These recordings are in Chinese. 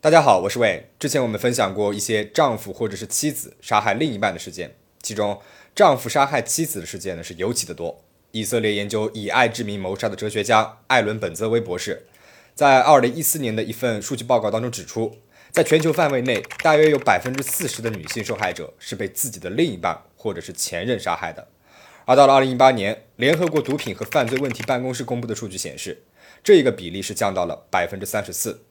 大家好，我是魏。之前我们分享过一些丈夫或者是妻子杀害另一半的事件，其中丈夫杀害妻子的事件呢是尤其的多。以色列研究以爱之名谋杀的哲学家艾伦本泽威博士，在二零一四年的一份数据报告当中指出，在全球范围内，大约有百分之四十的女性受害者是被自己的另一半或者是前任杀害的。而到了二零一八年，联合国毒品和犯罪问题办公室公布的数据显示，这一个比例是降到了百分之三十四。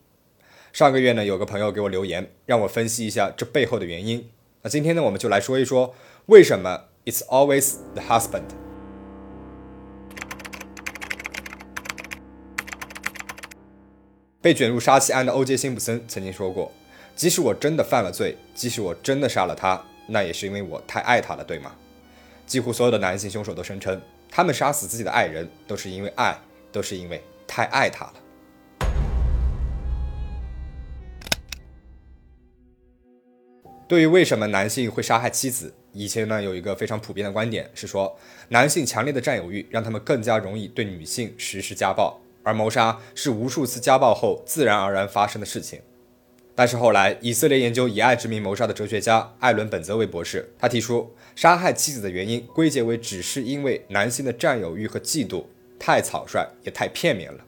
上个月呢，有个朋友给我留言，让我分析一下这背后的原因。那今天呢，我们就来说一说为什么 It's always the husband。被卷入杀妻案的欧杰辛普森曾经说过：“即使我真的犯了罪，即使我真的杀了他，那也是因为我太爱他了，对吗？”几乎所有的男性凶手都声称，他们杀死自己的爱人都是因为爱，都是因为太爱他了。对于为什么男性会杀害妻子，以前呢有一个非常普遍的观点是说，男性强烈的占有欲让他们更加容易对女性实施家暴，而谋杀是无数次家暴后自然而然发生的事情。但是后来，以色列研究以爱之名谋杀的哲学家艾伦本泽维博士，他提出杀害妻子的原因归结为只是因为男性的占有欲和嫉妒太草率也太片面了。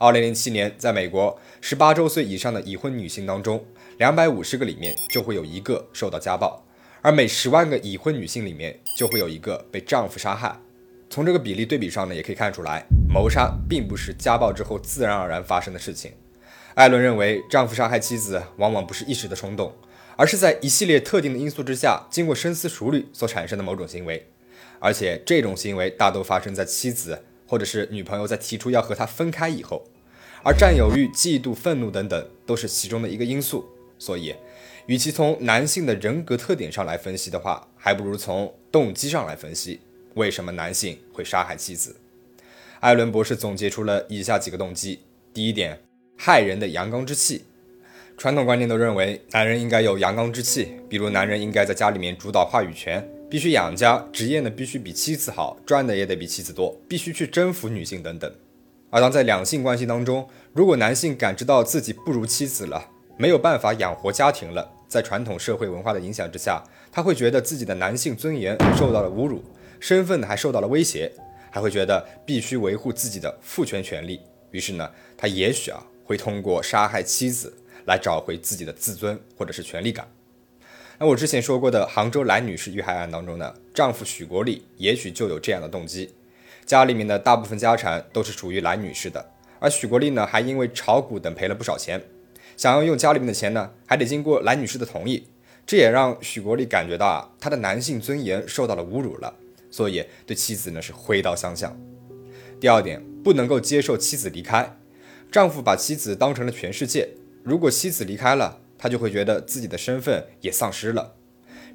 二零零七年，在美国，十八周岁以上的已婚女性当中，两百五十个里面就会有一个受到家暴，而每十万个已婚女性里面就会有一个被丈夫杀害。从这个比例对比上呢，也可以看出来，谋杀并不是家暴之后自然而然发生的事情。艾伦认为，丈夫杀害妻子往往不是一时的冲动，而是在一系列特定的因素之下，经过深思熟虑所产生的某种行为，而且这种行为大都发生在妻子。或者是女朋友在提出要和他分开以后，而占有欲、嫉妒、愤怒等等都是其中的一个因素。所以，与其从男性的人格特点上来分析的话，还不如从动机上来分析为什么男性会杀害妻子。艾伦博士总结出了以下几个动机：第一点，害人的阳刚之气。传统观念都认为男人应该有阳刚之气，比如男人应该在家里面主导话语权。必须养家，职业呢必须比妻子好，赚的也得比妻子多，必须去征服女性等等。而当在两性关系当中，如果男性感知到自己不如妻子了，没有办法养活家庭了，在传统社会文化的影响之下，他会觉得自己的男性尊严受到了侮辱，身份呢还受到了威胁，还会觉得必须维护自己的父权权利。于是呢，他也许啊会通过杀害妻子来找回自己的自尊或者是权利感。那我之前说过的杭州蓝女士遇害案当中呢，丈夫许国立也许就有这样的动机，家里面的大部分家产都是属于蓝女士的，而许国立呢还因为炒股等赔了不少钱，想要用家里面的钱呢，还得经过蓝女士的同意，这也让许国立感觉到啊，他的男性尊严受到了侮辱了，所以对妻子呢是挥刀相向。第二点，不能够接受妻子离开，丈夫把妻子当成了全世界，如果妻子离开了。他就会觉得自己的身份也丧失了，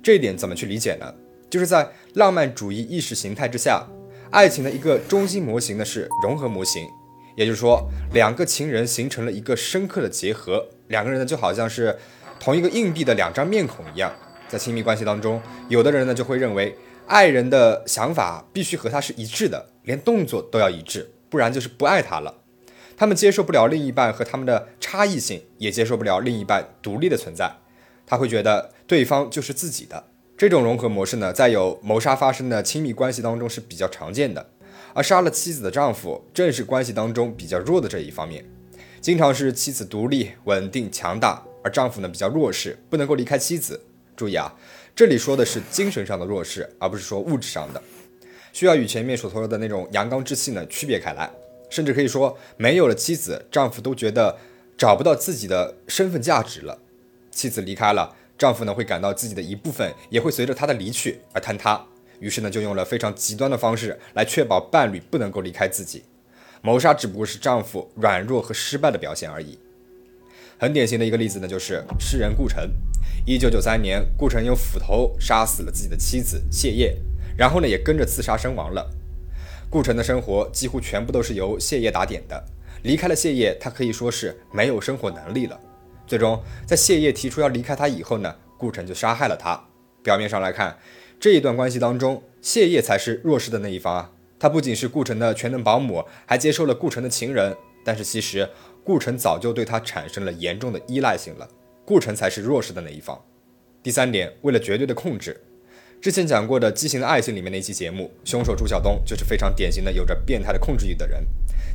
这一点怎么去理解呢？就是在浪漫主义意识形态之下，爱情的一个中心模型呢是融合模型，也就是说，两个情人形成了一个深刻的结合，两个人呢就好像是同一个硬币的两张面孔一样，在亲密关系当中，有的人呢就会认为爱人的想法必须和他是一致的，连动作都要一致，不然就是不爱他了。他们接受不了另一半和他们的差异性，也接受不了另一半独立的存在。他会觉得对方就是自己的。这种融合模式呢，在有谋杀发生的亲密关系当中是比较常见的。而杀了妻子的丈夫，正是关系当中比较弱的这一方面。经常是妻子独立、稳定、强大，而丈夫呢比较弱势，不能够离开妻子。注意啊，这里说的是精神上的弱势，而不是说物质上的。需要与前面所说的那种阳刚之气呢区别开来。甚至可以说，没有了妻子，丈夫都觉得找不到自己的身份价值了。妻子离开了，丈夫呢会感到自己的一部分也会随着她的离去而坍塌。于是呢，就用了非常极端的方式来确保伴侣不能够离开自己。谋杀只不过是丈夫软弱和失败的表现而已。很典型的一个例子呢，就是诗人顾城。一九九三年，顾城用斧头杀死了自己的妻子谢烨，然后呢，也跟着自杀身亡了。顾城的生活几乎全部都是由谢烨打点的。离开了谢烨，他可以说是没有生活能力了。最终，在谢烨提出要离开他以后呢，顾城就杀害了他。表面上来看，这一段关系当中，谢烨才是弱势的那一方啊。他不仅是顾城的全能保姆，还接受了顾城的情人。但是其实，顾城早就对他产生了严重的依赖性了，顾城才是弱势的那一方。第三点，为了绝对的控制，之前讲过的《畸形的爱情》里面那期节目，凶手朱晓东就是非常典型的有着变态的控制欲的人。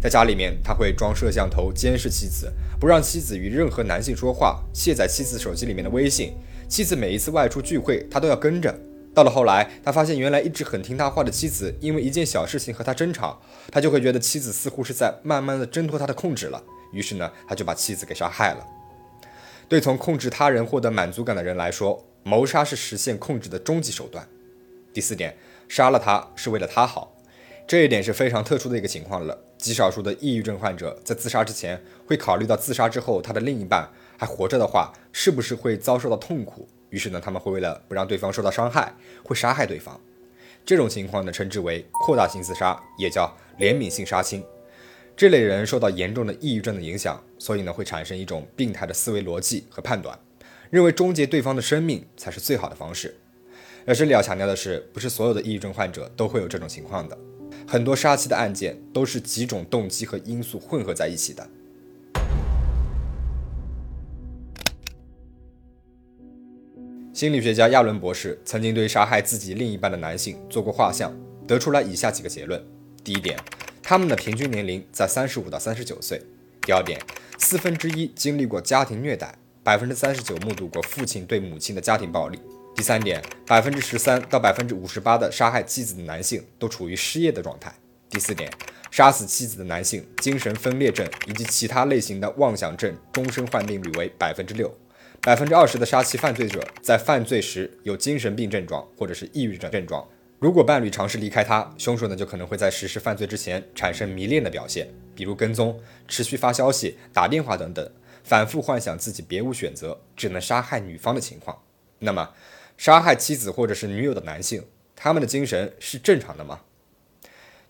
在家里面，他会装摄像头监视妻子，不让妻子与任何男性说话，卸载妻子手机里面的微信。妻子每一次外出聚会，他都要跟着。到了后来，他发现原来一直很听他话的妻子，因为一件小事情和他争吵，他就会觉得妻子似乎是在慢慢的挣脱他的控制了。于是呢，他就把妻子给杀害了。对从控制他人获得满足感的人来说，谋杀是实现控制的终极手段。第四点，杀了他是为了他好。这一点是非常特殊的一个情况了。极少数的抑郁症患者在自杀之前会考虑到自杀之后他的另一半还活着的话，是不是会遭受到痛苦？于是呢，他们会为了不让对方受到伤害，会杀害对方。这种情况呢，称之为扩大性自杀，也叫怜悯性杀亲。这类人受到严重的抑郁症的影响，所以呢，会产生一种病态的思维逻辑和判断，认为终结对方的生命才是最好的方式。而这里要强调的是，不是所有的抑郁症患者都会有这种情况的。很多杀妻的案件都是几种动机和因素混合在一起的。心理学家亚伦博士曾经对杀害自己另一半的男性做过画像，得出来以下几个结论：第一点，他们的平均年龄在三十五到三十九岁；第二点，四分之一经历过家庭虐待，百分之三十九目睹过父亲对母亲的家庭暴力。第三点，百分之十三到百分之五十八的杀害妻子的男性都处于失业的状态。第四点，杀死妻子的男性精神分裂症以及其他类型的妄想症终身患病率为百分之六。百分之二十的杀妻犯罪者在犯罪时有精神病症状或者是抑郁症症状。如果伴侣尝试离开他，凶手呢就可能会在实施犯罪之前产生迷恋的表现，比如跟踪、持续发消息、打电话等等，反复幻想自己别无选择，只能杀害女方的情况。那么。杀害妻子或者是女友的男性，他们的精神是正常的吗？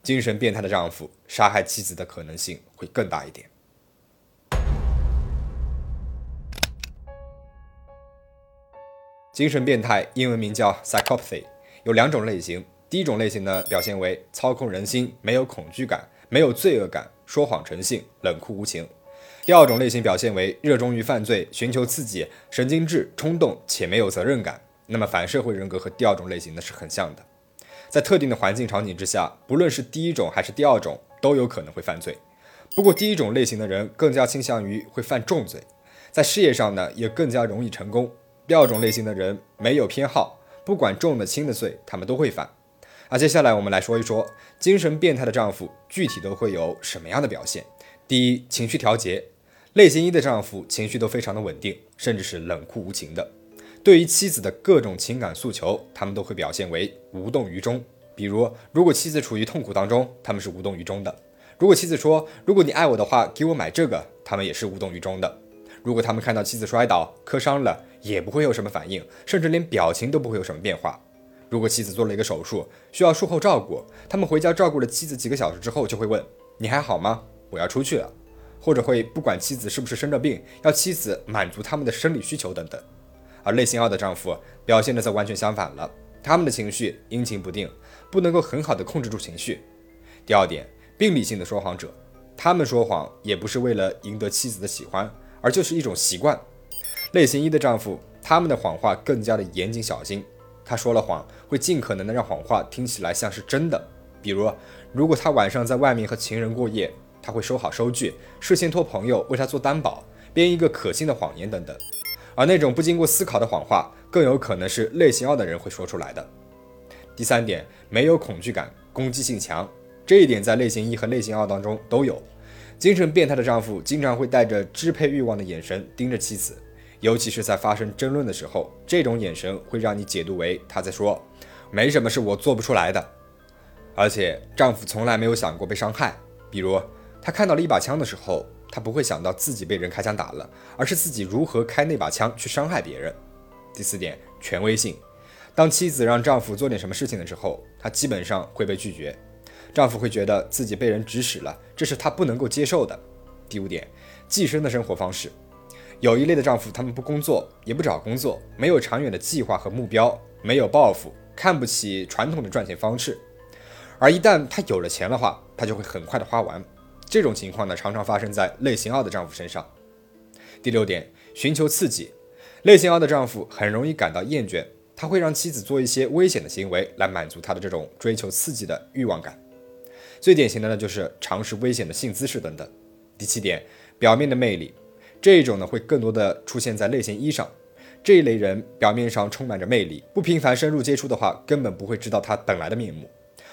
精神变态的丈夫杀害妻子的可能性会更大一点。精神变态英文名叫 psychopathy，有两种类型。第一种类型呢，表现为操控人心，没有恐惧感，没有罪恶感，说谎成性，冷酷无情。第二种类型表现为热衷于犯罪，寻求刺激，神经质，冲动且没有责任感。那么反社会人格和第二种类型呢是很像的，在特定的环境场景之下，不论是第一种还是第二种，都有可能会犯罪。不过第一种类型的人更加倾向于会犯重罪，在事业上呢也更加容易成功。第二种类型的人没有偏好，不管重的轻的罪，他们都会犯。那接下来我们来说一说精神变态的丈夫具体都会有什么样的表现。第一，情绪调节，类型一的丈夫情绪都非常的稳定，甚至是冷酷无情的。对于妻子的各种情感诉求，他们都会表现为无动于衷。比如，如果妻子处于痛苦当中，他们是无动于衷的；如果妻子说“如果你爱我的话，给我买这个”，他们也是无动于衷的。如果他们看到妻子摔倒、磕伤了，也不会有什么反应，甚至连表情都不会有什么变化。如果妻子做了一个手术，需要术后照顾，他们回家照顾了妻子几个小时之后，就会问：“你还好吗？我要出去了。”或者会不管妻子是不是生着病，要妻子满足他们的生理需求等等。而类型二的丈夫表现的则完全相反了，他们的情绪阴晴不定，不能够很好的控制住情绪。第二点，病理性的说谎者，他们说谎也不是为了赢得妻子的喜欢，而就是一种习惯。类型一的丈夫，他们的谎话更加的严谨小心，他说了谎会尽可能的让谎话听起来像是真的。比如，如果他晚上在外面和情人过夜，他会收好收据，事先托朋友为他做担保，编一个可信的谎言等等。而那种不经过思考的谎话，更有可能是类型二的人会说出来的。第三点，没有恐惧感，攻击性强，这一点在类型一和类型二当中都有。精神变态的丈夫经常会带着支配欲望的眼神盯着妻子，尤其是在发生争论的时候，这种眼神会让你解读为他在说没什么是我做不出来的。而且丈夫从来没有想过被伤害，比如他看到了一把枪的时候。他不会想到自己被人开枪打了，而是自己如何开那把枪去伤害别人。第四点，权威性。当妻子让丈夫做点什么事情的时候，他基本上会被拒绝。丈夫会觉得自己被人指使了，这是他不能够接受的。第五点，寄生的生活方式。有一类的丈夫，他们不工作，也不找工作，没有长远的计划和目标，没有抱负，看不起传统的赚钱方式。而一旦他有了钱的话，他就会很快的花完。这种情况呢，常常发生在类型二的丈夫身上。第六点，寻求刺激，类型二的丈夫很容易感到厌倦，他会让妻子做一些危险的行为来满足他的这种追求刺激的欲望感。最典型的呢，就是尝试危险的性姿势等等。第七点，表面的魅力，这一种呢会更多的出现在类型一上。这一类人表面上充满着魅力，不频繁深入接触的话，根本不会知道他本来的面目。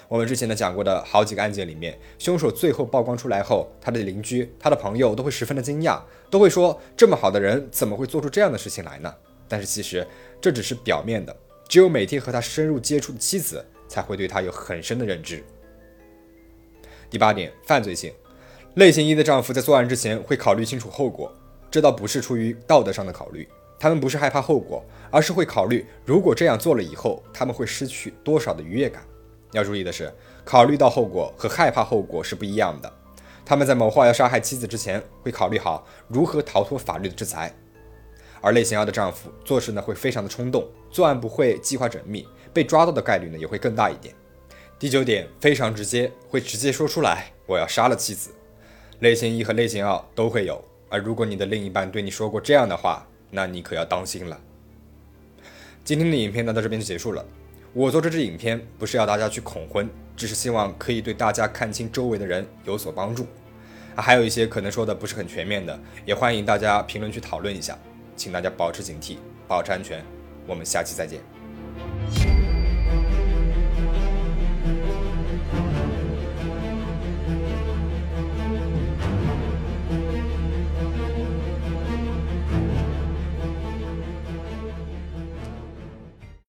我们之前呢讲过的好几个案件里面，凶手最后曝光出来后，他的邻居、他的朋友都会十分的惊讶，都会说这么好的人怎么会做出这样的事情来呢？但是其实这只是表面的，只有每天和他深入接触的妻子才会对他有很深的认知。第八点，犯罪性，类型一的丈夫在作案之前会考虑清楚后果，这倒不是出于道德上的考虑，他们不是害怕后果，而是会考虑如果这样做了以后，他们会失去多少的愉悦感。要注意的是，考虑到后果和害怕后果是不一样的。他们在谋划要杀害妻子之前，会考虑好如何逃脱法律的制裁。而类型二的丈夫做事呢，会非常的冲动，作案不会计划缜密，被抓到的概率呢也会更大一点。第九点，非常直接，会直接说出来我要杀了妻子。类型一和类型二都会有。而如果你的另一半对你说过这样的话，那你可要当心了。今天的影片呢，到这边就结束了。我做这支影片不是要大家去恐婚，只是希望可以对大家看清周围的人有所帮助。还有一些可能说的不是很全面的，也欢迎大家评论区讨论一下。请大家保持警惕，保持安全。我们下期再见。